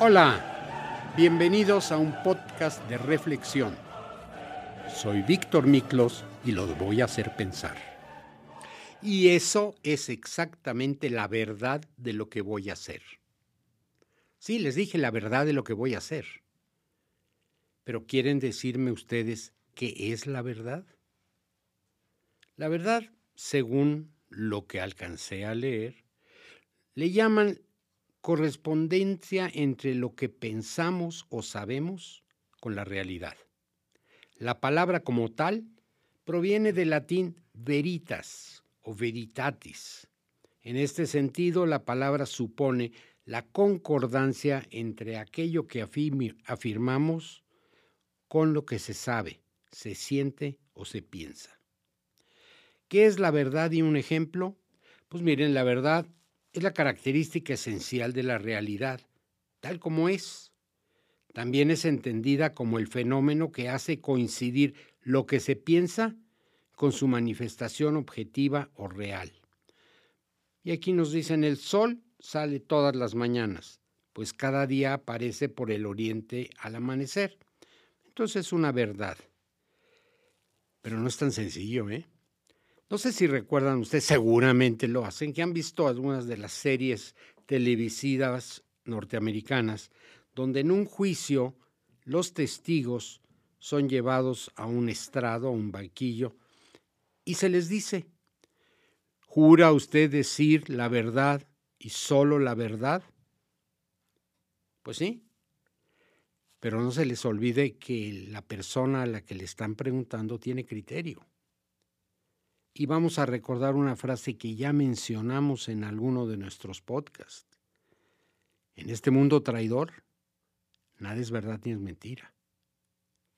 Hola, bienvenidos a un podcast de reflexión. Soy Víctor Miklos y los voy a hacer pensar. Y eso es exactamente la verdad de lo que voy a hacer. Sí, les dije la verdad de lo que voy a hacer. Pero ¿quieren decirme ustedes qué es la verdad? La verdad, según lo que alcancé a leer, le llaman correspondencia entre lo que pensamos o sabemos con la realidad. La palabra como tal proviene del latín veritas o veritatis. En este sentido, la palabra supone la concordancia entre aquello que afirmamos con lo que se sabe, se siente o se piensa. ¿Qué es la verdad y un ejemplo? Pues miren, la verdad es la característica esencial de la realidad, tal como es. También es entendida como el fenómeno que hace coincidir lo que se piensa con su manifestación objetiva o real. Y aquí nos dicen, el sol sale todas las mañanas, pues cada día aparece por el oriente al amanecer. Entonces es una verdad. Pero no es tan sencillo, ¿eh? No sé si recuerdan ustedes, seguramente lo hacen, que han visto algunas de las series televisivas norteamericanas, donde en un juicio los testigos son llevados a un estrado, a un banquillo, y se les dice, ¿jura usted decir la verdad y solo la verdad? Pues sí, pero no se les olvide que la persona a la que le están preguntando tiene criterio y vamos a recordar una frase que ya mencionamos en alguno de nuestros podcasts. En este mundo traidor, nada es verdad ni es mentira.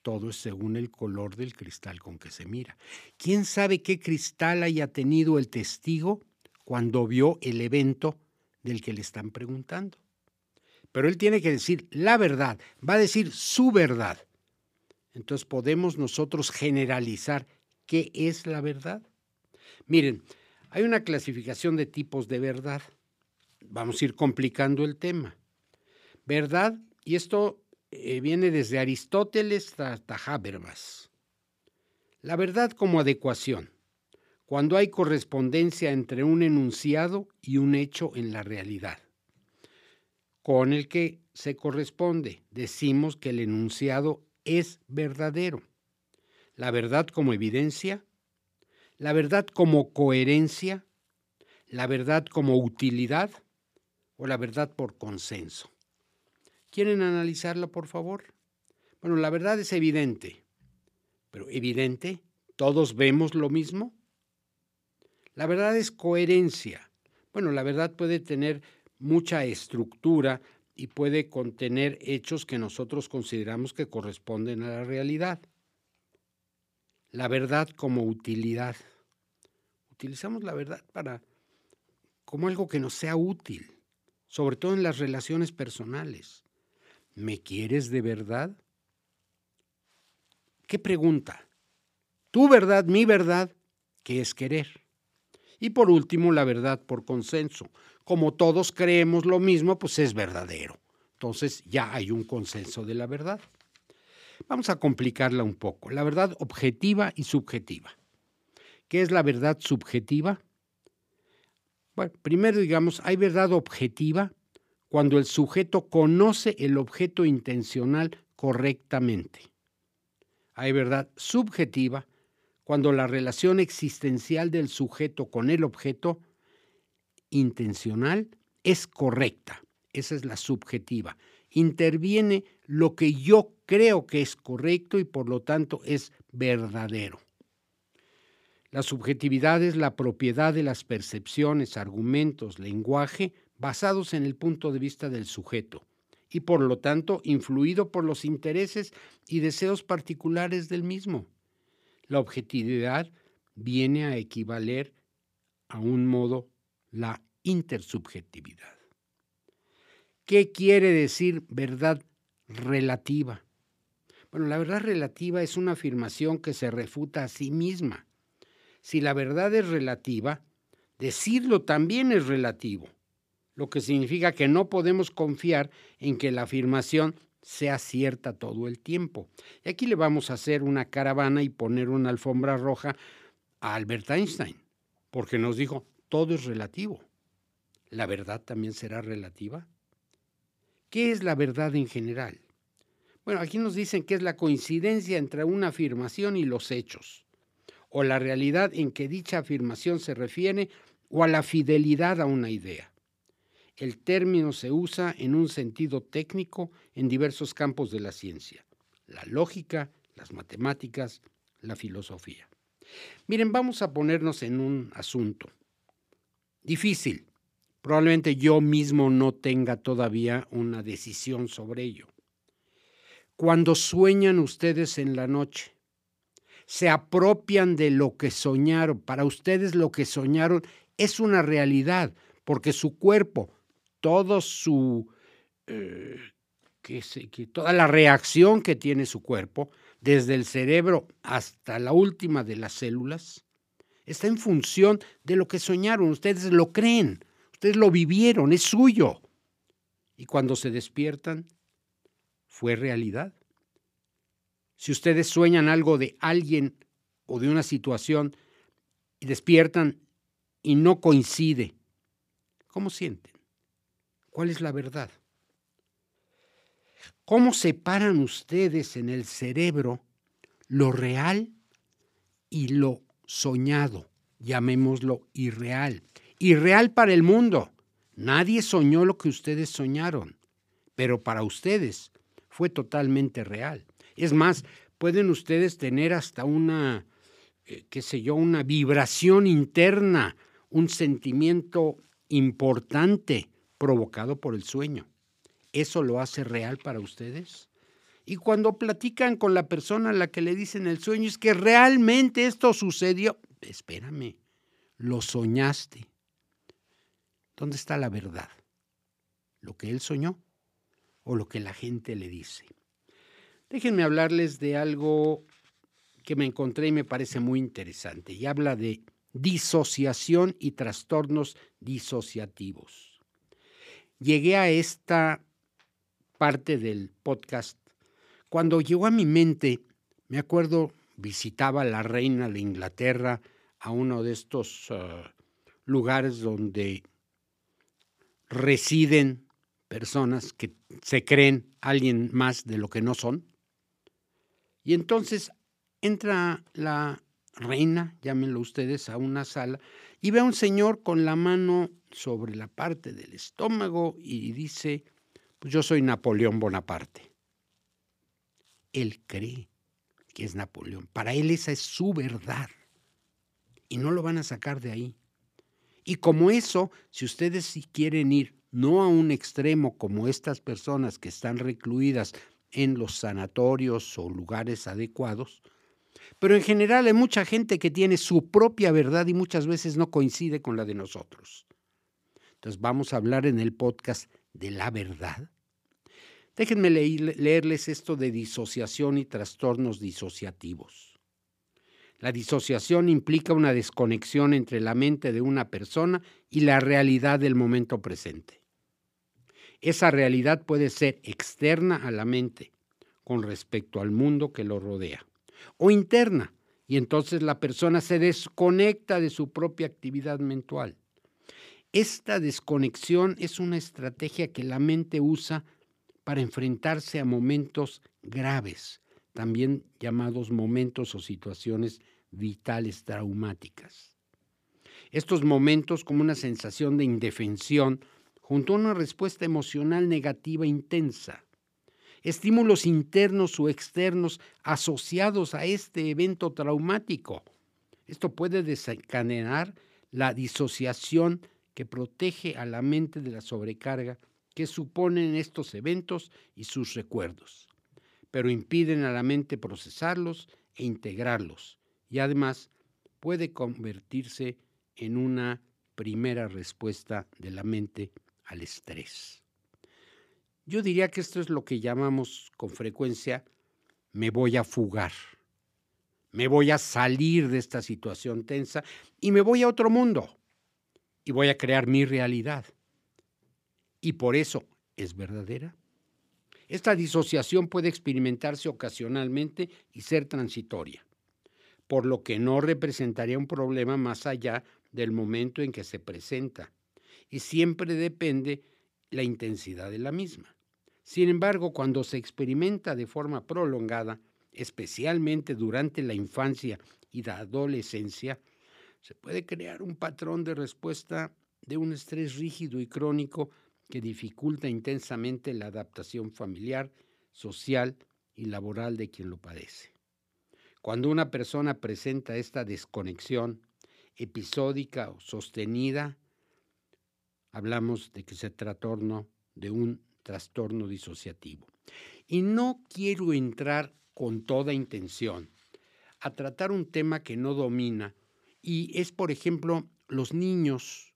Todo es según el color del cristal con que se mira. ¿Quién sabe qué cristal haya tenido el testigo cuando vio el evento del que le están preguntando? Pero él tiene que decir la verdad, va a decir su verdad. Entonces podemos nosotros generalizar qué es la verdad. Miren, hay una clasificación de tipos de verdad. Vamos a ir complicando el tema. Verdad, y esto eh, viene desde Aristóteles hasta Habermas. La verdad como adecuación, cuando hay correspondencia entre un enunciado y un hecho en la realidad, con el que se corresponde. Decimos que el enunciado es verdadero. La verdad como evidencia, la verdad como coherencia, la verdad como utilidad o la verdad por consenso. ¿Quieren analizarla, por favor? Bueno, la verdad es evidente, pero evidente, ¿todos vemos lo mismo? La verdad es coherencia. Bueno, la verdad puede tener mucha estructura y puede contener hechos que nosotros consideramos que corresponden a la realidad. La verdad como utilidad. Utilizamos la verdad para como algo que nos sea útil, sobre todo en las relaciones personales. ¿Me quieres de verdad? ¿Qué pregunta? Tu verdad, mi verdad, ¿qué es querer? Y por último, la verdad por consenso. Como todos creemos lo mismo, pues es verdadero. Entonces ya hay un consenso de la verdad. Vamos a complicarla un poco. La verdad objetiva y subjetiva. ¿Qué es la verdad subjetiva? Bueno, primero digamos, hay verdad objetiva cuando el sujeto conoce el objeto intencional correctamente. Hay verdad subjetiva cuando la relación existencial del sujeto con el objeto intencional es correcta. Esa es la subjetiva interviene lo que yo creo que es correcto y por lo tanto es verdadero. La subjetividad es la propiedad de las percepciones, argumentos, lenguaje basados en el punto de vista del sujeto y por lo tanto influido por los intereses y deseos particulares del mismo. La objetividad viene a equivaler a un modo la intersubjetividad. ¿Qué quiere decir verdad relativa? Bueno, la verdad relativa es una afirmación que se refuta a sí misma. Si la verdad es relativa, decirlo también es relativo. lo que significa que no podemos confiar en que la afirmación sea cierta todo el tiempo. Y aquí le vamos a hacer una caravana y poner una alfombra roja a Albert Einstein, porque nos dijo, todo es relativo. ¿La verdad también será relativa? ¿Qué es la verdad en general? Bueno, aquí nos dicen que es la coincidencia entre una afirmación y los hechos, o la realidad en que dicha afirmación se refiere, o a la fidelidad a una idea. El término se usa en un sentido técnico en diversos campos de la ciencia, la lógica, las matemáticas, la filosofía. Miren, vamos a ponernos en un asunto difícil. Probablemente yo mismo no tenga todavía una decisión sobre ello. Cuando sueñan ustedes en la noche, se apropian de lo que soñaron. Para ustedes lo que soñaron es una realidad, porque su cuerpo, todo su, eh, que toda la reacción que tiene su cuerpo, desde el cerebro hasta la última de las células, está en función de lo que soñaron. Ustedes lo creen, ustedes lo vivieron, es suyo. Y cuando se despiertan, fue realidad. Si ustedes sueñan algo de alguien o de una situación y despiertan y no coincide, ¿cómo sienten? ¿Cuál es la verdad? ¿Cómo separan ustedes en el cerebro lo real y lo soñado? Llamémoslo irreal. Irreal para el mundo. Nadie soñó lo que ustedes soñaron, pero para ustedes fue totalmente real. Es más, pueden ustedes tener hasta una, eh, qué sé yo, una vibración interna, un sentimiento importante provocado por el sueño. ¿Eso lo hace real para ustedes? Y cuando platican con la persona a la que le dicen el sueño, es que realmente esto sucedió. Espérame, lo soñaste. ¿Dónde está la verdad? ¿Lo que él soñó o lo que la gente le dice? Déjenme hablarles de algo que me encontré y me parece muy interesante. Y habla de disociación y trastornos disociativos. Llegué a esta parte del podcast, cuando llegó a mi mente, me acuerdo, visitaba la reina de Inglaterra a uno de estos ah, lugares donde residen personas que se creen alguien más de lo que no son. Y entonces entra la reina, llámenlo ustedes, a una sala y ve a un señor con la mano sobre la parte del estómago y dice, pues yo soy Napoleón Bonaparte. Él cree que es Napoleón. Para él esa es su verdad. Y no lo van a sacar de ahí. Y como eso, si ustedes quieren ir no a un extremo como estas personas que están recluidas en los sanatorios o lugares adecuados, pero en general hay mucha gente que tiene su propia verdad y muchas veces no coincide con la de nosotros. Entonces vamos a hablar en el podcast de la verdad. Déjenme leerles esto de disociación y trastornos disociativos. La disociación implica una desconexión entre la mente de una persona y la realidad del momento presente. Esa realidad puede ser externa a la mente con respecto al mundo que lo rodea, o interna, y entonces la persona se desconecta de su propia actividad mental. Esta desconexión es una estrategia que la mente usa para enfrentarse a momentos graves, también llamados momentos o situaciones vitales traumáticas. Estos momentos como una sensación de indefensión junto a una respuesta emocional negativa intensa, estímulos internos o externos asociados a este evento traumático. Esto puede desencadenar la disociación que protege a la mente de la sobrecarga que suponen estos eventos y sus recuerdos, pero impiden a la mente procesarlos e integrarlos y además puede convertirse en una primera respuesta de la mente al estrés. Yo diría que esto es lo que llamamos con frecuencia me voy a fugar, me voy a salir de esta situación tensa y me voy a otro mundo y voy a crear mi realidad. y por eso es verdadera. Esta disociación puede experimentarse ocasionalmente y ser transitoria, por lo que no representaría un problema más allá del momento en que se presenta, y siempre depende la intensidad de la misma. Sin embargo, cuando se experimenta de forma prolongada, especialmente durante la infancia y la adolescencia, se puede crear un patrón de respuesta de un estrés rígido y crónico que dificulta intensamente la adaptación familiar, social y laboral de quien lo padece. Cuando una persona presenta esta desconexión episódica o sostenida, hablamos de que se trastorno de un trastorno disociativo. Y no quiero entrar con toda intención a tratar un tema que no domina y es, por ejemplo, los niños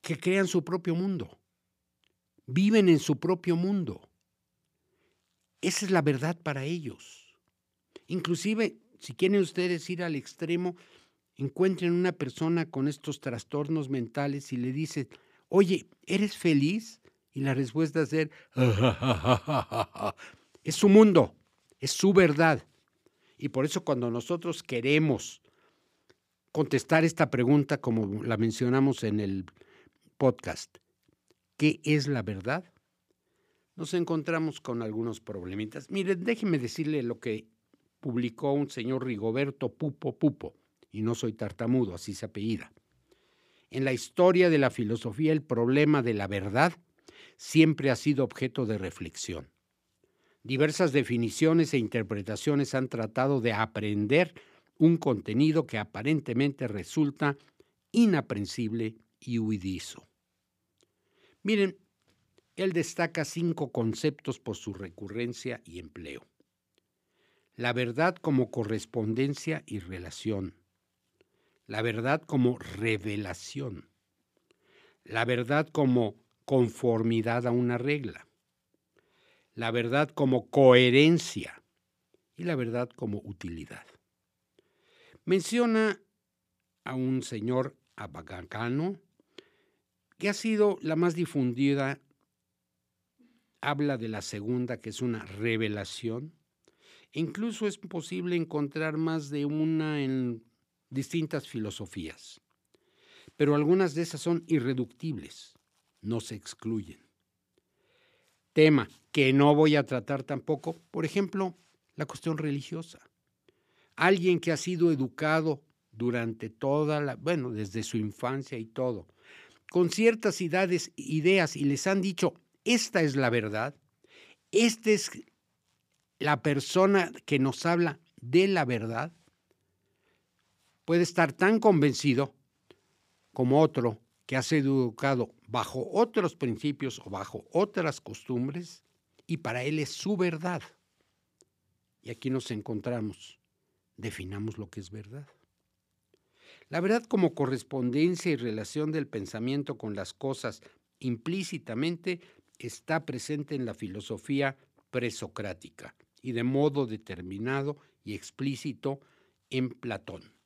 que crean su propio mundo, viven en su propio mundo. Esa es la verdad para ellos. Inclusive, si quieren ustedes ir al extremo, encuentren una persona con estos trastornos mentales y le dicen, oye, ¿eres feliz? Y la respuesta es es su mundo, es su verdad. Y por eso cuando nosotros queremos contestar esta pregunta, como la mencionamos en el podcast, ¿qué es la verdad? Nos encontramos con algunos problemitas. Miren, déjenme decirle lo que publicó un señor Rigoberto Pupo Pupo, y no soy tartamudo, así se apellida. En la historia de la filosofía, el problema de la verdad siempre ha sido objeto de reflexión. Diversas definiciones e interpretaciones han tratado de aprender un contenido que aparentemente resulta inaprensible y huidizo. Miren, él destaca cinco conceptos por su recurrencia y empleo. La verdad como correspondencia y relación. La verdad como revelación. La verdad como conformidad a una regla. La verdad como coherencia. Y la verdad como utilidad. Menciona a un señor abagacano, que ha sido la más difundida, habla de la segunda, que es una revelación. incluso es posible encontrar más de una en distintas filosofías, pero algunas de esas son irreductibles, no se excluyen. Tema que no voy a tratar tampoco, por ejemplo, la cuestión religiosa. Alguien que ha sido educado durante toda la, bueno, desde su infancia y todo, con ciertas ideas, y les han dicho, esta es la verdad, esta es la persona que nos habla de la verdad, puede estar tan convencido como otro que ha sido educado bajo otros principios o bajo otras costumbres y para él es su verdad. Y aquí nos encontramos. Definamos lo que es verdad. La verdad como correspondencia y relación del pensamiento con las cosas implícitamente está presente en la filosofía presocrática y de modo determinado y explícito en Platón.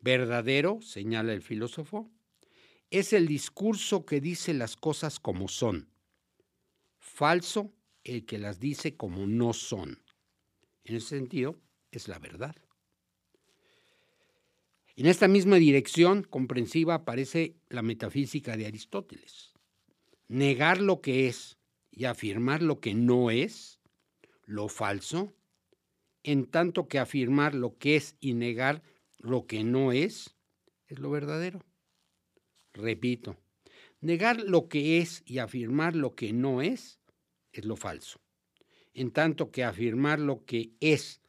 Verdadero, señala el filósofo, es el discurso que dice las cosas como son. Falso, el que las dice como no son. En ese sentido, es la verdad. En esta misma dirección comprensiva aparece la metafísica de Aristóteles. Negar lo que es y afirmar lo que no es, lo falso, en tanto que afirmar lo que es y negar lo que no es, es lo verdadero. Repito, negar lo que es y afirmar lo que no es, es lo falso. En tanto que afirmar lo que es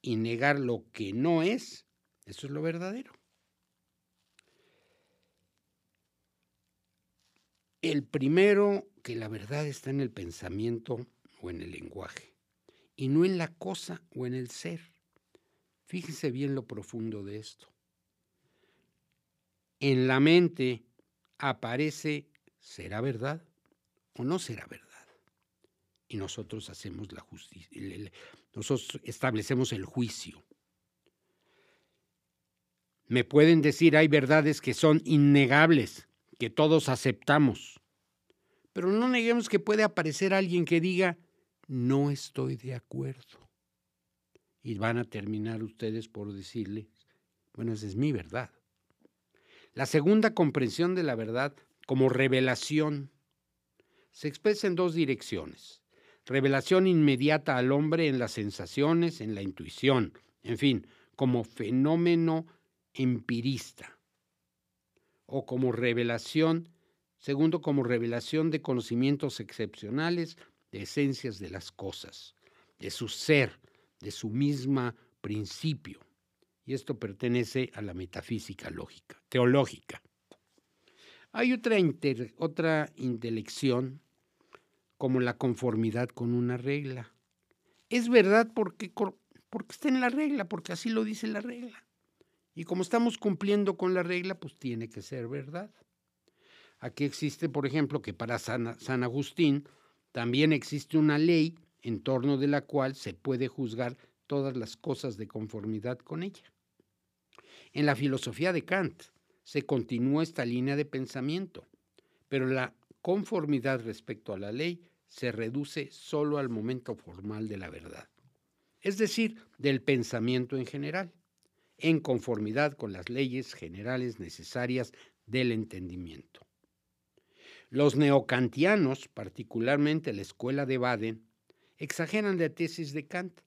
y negar lo que no es, eso es lo verdadero. El primero, que la verdad está en el pensamiento o en el lenguaje, y no en la cosa o en el ser. Fíjense bien lo profundo de esto. En la mente aparece, ¿será verdad o no será verdad? Y nosotros hacemos la justicia, nosotros establecemos el juicio. Me pueden decir hay verdades que son innegables que todos aceptamos. Pero no neguemos que puede aparecer alguien que diga, no estoy de acuerdo. Y van a terminar ustedes por decirle, bueno, esa es mi verdad. La segunda comprensión de la verdad como revelación se expresa en dos direcciones. Revelación inmediata al hombre en las sensaciones, en la intuición, en fin, como fenómeno empirista. O como revelación, segundo, como revelación de conocimientos excepcionales, de esencias de las cosas, de su ser, de su misma principio. Y esto pertenece a la metafísica lógica, teológica. Hay otra, otra intelección como la conformidad con una regla. Es verdad porque, porque está en la regla, porque así lo dice la regla. Y como estamos cumpliendo con la regla, pues tiene que ser verdad. Aquí existe, por ejemplo, que para San, San Agustín también existe una ley en torno de la cual se puede juzgar todas las cosas de conformidad con ella. En la filosofía de Kant, se continúa esta línea de pensamiento, pero la conformidad respecto a la ley se reduce solo al momento formal de la verdad, es decir, del pensamiento en general, en conformidad con las leyes generales necesarias del entendimiento. Los neocantianos, particularmente la escuela de Baden, exageran la tesis de Kant,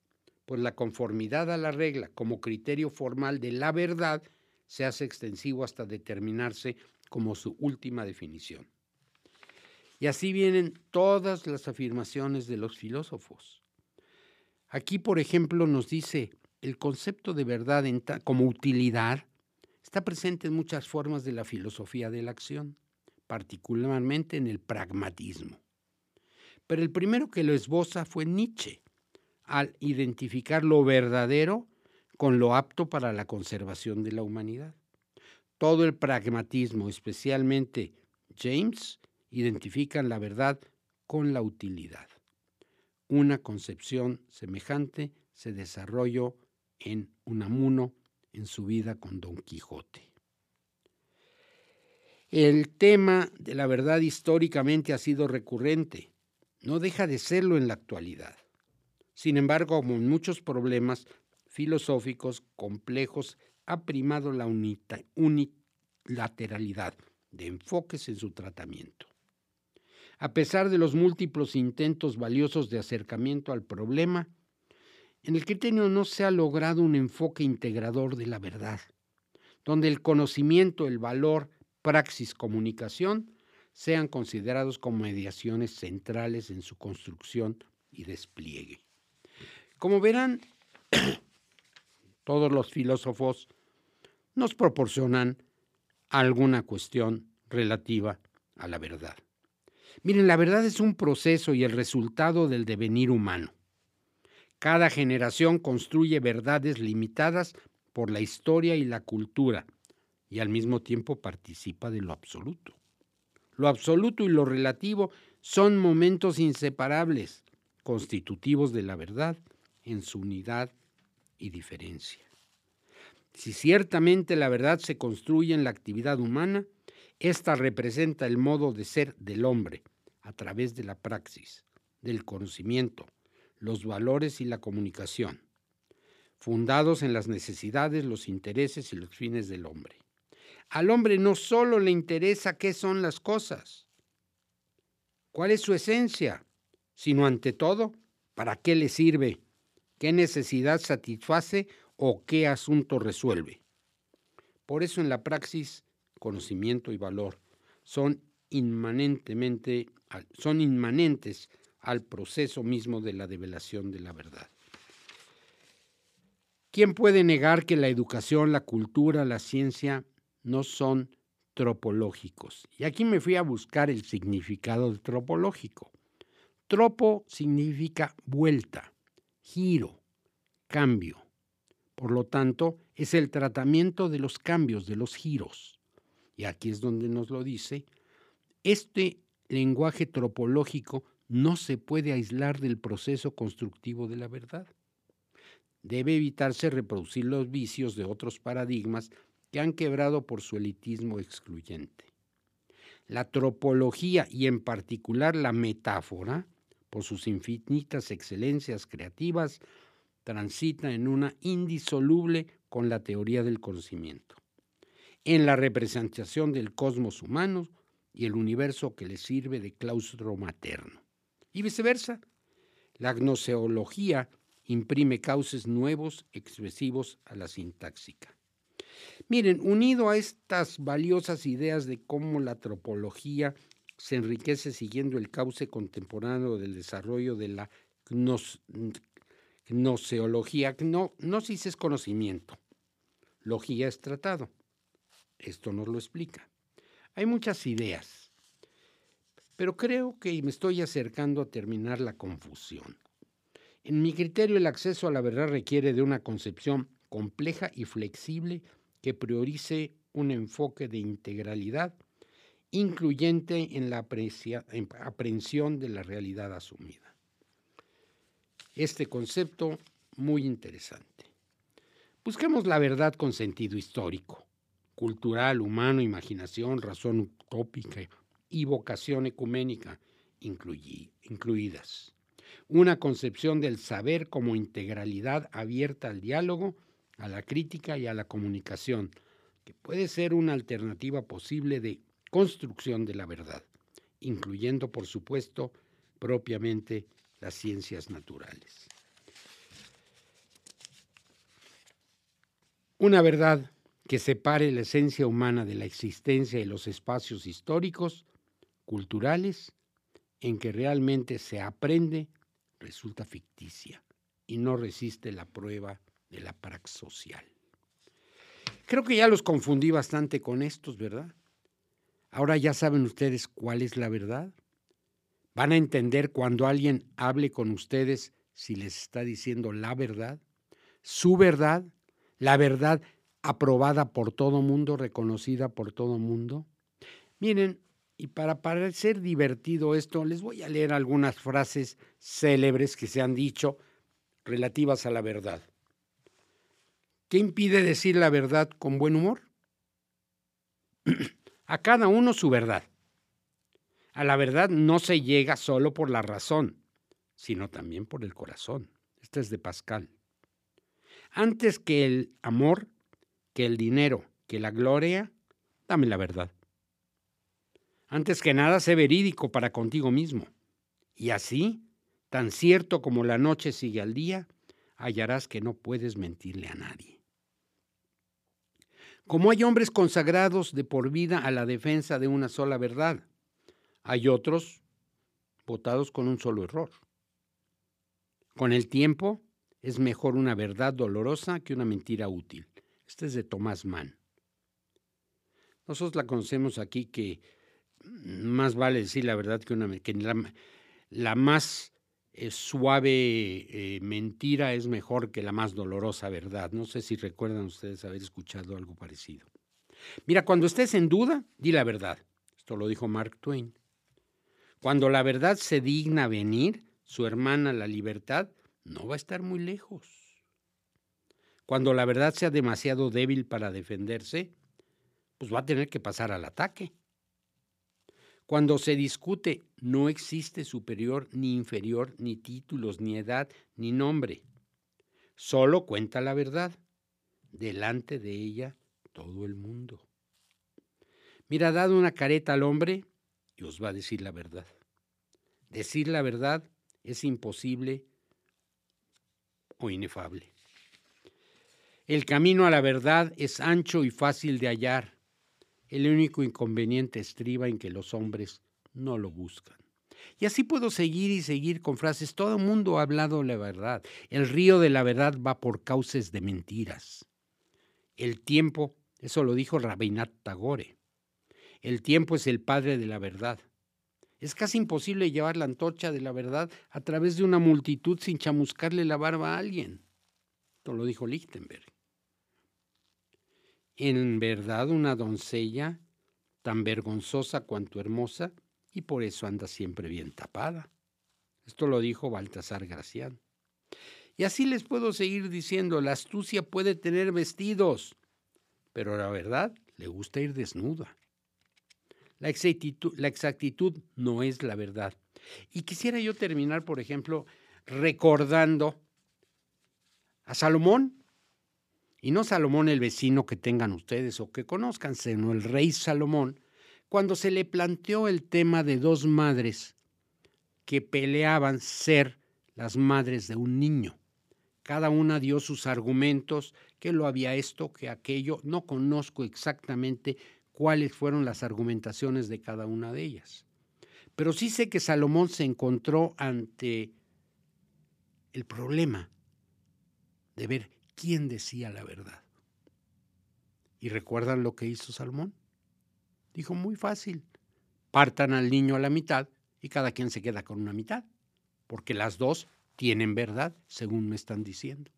pues la conformidad a la regla como criterio formal de la verdad se hace extensivo hasta determinarse como su última definición. Y así vienen todas las afirmaciones de los filósofos. Aquí, por ejemplo, nos dice, el concepto de verdad como utilidad está presente en muchas formas de la filosofía de la acción, particularmente en el pragmatismo. Pero el primero que lo esboza fue Nietzsche, al identificar lo verdadero con lo apto para la conservación de la humanidad. Todo el pragmatismo, especialmente James, identifican la verdad con la utilidad. Una concepción semejante se desarrolló en Unamuno en su vida con Don Quijote. El tema de la verdad históricamente ha sido recurrente, no deja de serlo en la actualidad. Sin embargo, como en muchos problemas, filosóficos complejos ha primado la unilateralidad de enfoques en su tratamiento. A pesar de los múltiples intentos valiosos de acercamiento al problema, en el criterio no se ha logrado un enfoque integrador de la verdad, donde el conocimiento, el valor, praxis, comunicación sean considerados como mediaciones centrales en su construcción y despliegue. Como verán, todos los filósofos nos proporcionan alguna cuestión relativa a la verdad. Miren, la verdad es un proceso y el resultado del devenir humano. Cada generación construye verdades limitadas por la historia y la cultura y al mismo tiempo participa de lo absoluto. Lo absoluto y lo relativo son momentos inseparables, constitutivos de la verdad en su unidad y diferencia. Si ciertamente la verdad se construye en la actividad humana, esta representa el modo de ser del hombre a través de la praxis, del conocimiento, los valores y la comunicación, fundados en las necesidades, los intereses y los fines del hombre. Al hombre no solo le interesa qué son las cosas, cuál es su esencia, sino ante todo, para qué le sirve qué necesidad satisface o qué asunto resuelve. Por eso en la praxis, conocimiento y valor son inmanentemente son inmanentes al proceso mismo de la develación de la verdad. ¿Quién puede negar que la educación, la cultura, la ciencia no son tropológicos? Y aquí me fui a buscar el significado de tropológico. Tropo significa vuelta giro, cambio. Por lo tanto, es el tratamiento de los cambios, de los giros. Y aquí es donde nos lo dice. Este lenguaje tropológico no se puede aislar del proceso constructivo de la verdad. Debe evitarse reproducir los vicios de otros paradigmas que han quebrado por su elitismo excluyente. la tropología y en particular la metáfora, por sus infinitas excelencias creativas, transita en una indisoluble con la teoría del conocimiento, en la representación del cosmos humano y el universo que le sirve de claustro materno. Y viceversa, la gnoseología imprime cauces nuevos expresivos a la sintáxica. Miren, unido a estas valiosas ideas de cómo la tropología se enriquece siguiendo el cauce contemporáneo del desarrollo de la gnoseología, no, gnosis es conocimiento, logía es tratado. Esto nos lo explica. Hay muchas ideas, pero creo que me estoy acercando a terminar la confusión. En mi criterio, el acceso a la verdad requiere de una concepción compleja y flexible que priorice un enfoque de integralidad, incluyente en la aprehensión de la realidad asumida. Este concepto muy interesante. Busquemos la verdad con sentido histórico, cultural, humano, imaginación, razón utópica y vocación ecuménica incluidas. Una concepción del saber como integralidad abierta al diálogo a la crítica y a la comunicación, que puede ser una alternativa posible de construcción de la verdad, incluyendo, por supuesto, propiamente las ciencias naturales. Una verdad que separe la esencia humana de la existencia de los espacios históricos, culturales, en que realmente se aprende, resulta ficticia y no resiste la prueba de la praxis social. Creo que ya los confundí bastante con estos, ¿verdad? Ahora ya saben ustedes cuál es la verdad. Van a entender cuando alguien hable con ustedes si les está diciendo la verdad, su verdad, la verdad aprobada por todo mundo, reconocida por todo mundo. Miren, y para parecer divertido esto, les voy a leer algunas frases célebres que se han dicho relativas a la verdad. ¿Qué impide decir la verdad con buen humor? a cada uno su verdad. A la verdad no se llega solo por la razón, sino también por el corazón. Este es de Pascal. Antes que el amor, que el dinero, que la gloria, dame la verdad. Antes que nada, sé verídico para contigo mismo. Y así, tan cierto como la noche sigue al día, hallarás que no puedes mentirle a nadie. Como hay hombres consagrados de por vida a la defensa de una sola verdad, hay otros votados con un solo error. Con el tiempo es mejor una verdad dolorosa que una mentira útil. Este es de Tomás Mann. Nosotros la conocemos aquí que más vale decir la verdad que, una, que la más suave eh, mentira es mejor que la más dolorosa verdad. No sé si recuerdan ustedes haber escuchado algo parecido. Mira, cuando estés en duda, di la verdad. Esto lo dijo Mark Twain. Cuando la verdad se digna venir, su hermana la libertad no va a estar muy lejos. Cuando la verdad sea demasiado débil para defenderse, pues va a tener que pasar al ataque. Cuando se discute, no existe superior ni inferior, ni títulos, ni edad, ni nombre. Solo cuenta la verdad. Delante de ella todo el mundo. Mira, dado una careta al hombre y os va a decir la verdad. Decir la verdad es imposible o inefable. El camino a la verdad es ancho y fácil de hallar el único inconveniente estriba en que los hombres no lo buscan. Y así puedo seguir y seguir con frases. Todo el mundo ha hablado la verdad. El río de la verdad va por cauces de mentiras. El tiempo, eso lo dijo Rabinat Tagore. El tiempo es el padre de la verdad. Es casi imposible llevar la antorcha de la verdad a través de una multitud sin chamuscarle la barba a alguien. Esto lo dijo Lichtenberg en verdad una doncella tan vergonzosa cuanto hermosa, y por eso anda siempre bien tapada. Esto lo dijo Baltasar Gracián. Y así les puedo seguir diciendo, la astucia puede tener vestidos, pero la verdad le gusta ir desnuda. La exactitud, la exactitud no es la verdad. Y quisiera yo terminar, por ejemplo, recordando a Salomón, y no Salomón el vecino que tengan ustedes o que conozcan, sino el rey Salomón, cuando se le planteó el tema de dos madres que peleaban ser las madres de un niño. Cada una dio sus argumentos, que lo había esto, que aquello. No conozco exactamente cuáles fueron las argumentaciones de cada una de ellas. Pero sí sé que Salomón se encontró ante el problema de ver quién decía la verdad. ¿Y recuerdan lo que hizo Salomón? Dijo muy fácil, partan al niño a la mitad y cada quien se queda con una mitad, porque las dos tienen verdad, según me están diciendo.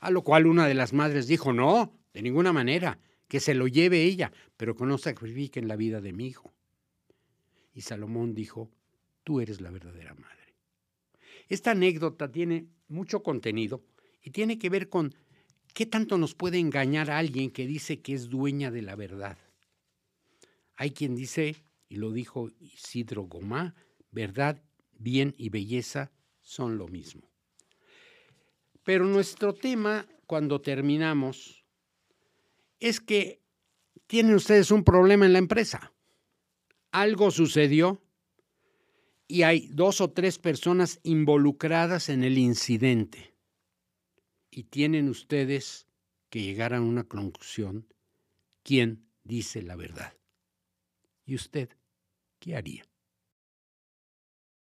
A lo cual una de las madres dijo, no, de ninguna manera, que se lo lleve ella, pero que no sacrifiquen la vida de mi hijo. Y Salomón dijo, tú eres la verdadera madre. Esta anécdota tiene mucho contenido y tiene que ver con qué tanto nos puede engañar alguien que dice que es dueña de la verdad. Hay quien dice, y lo dijo Isidro Gomá, verdad, bien y belleza son lo mismo. Pero nuestro tema, cuando terminamos, es que tienen ustedes un problema en la empresa. Algo sucedió y hay dos o tres personas involucradas en el incidente. Y tienen ustedes que llegar a una conclusión quién dice la verdad. ¿Y usted qué haría?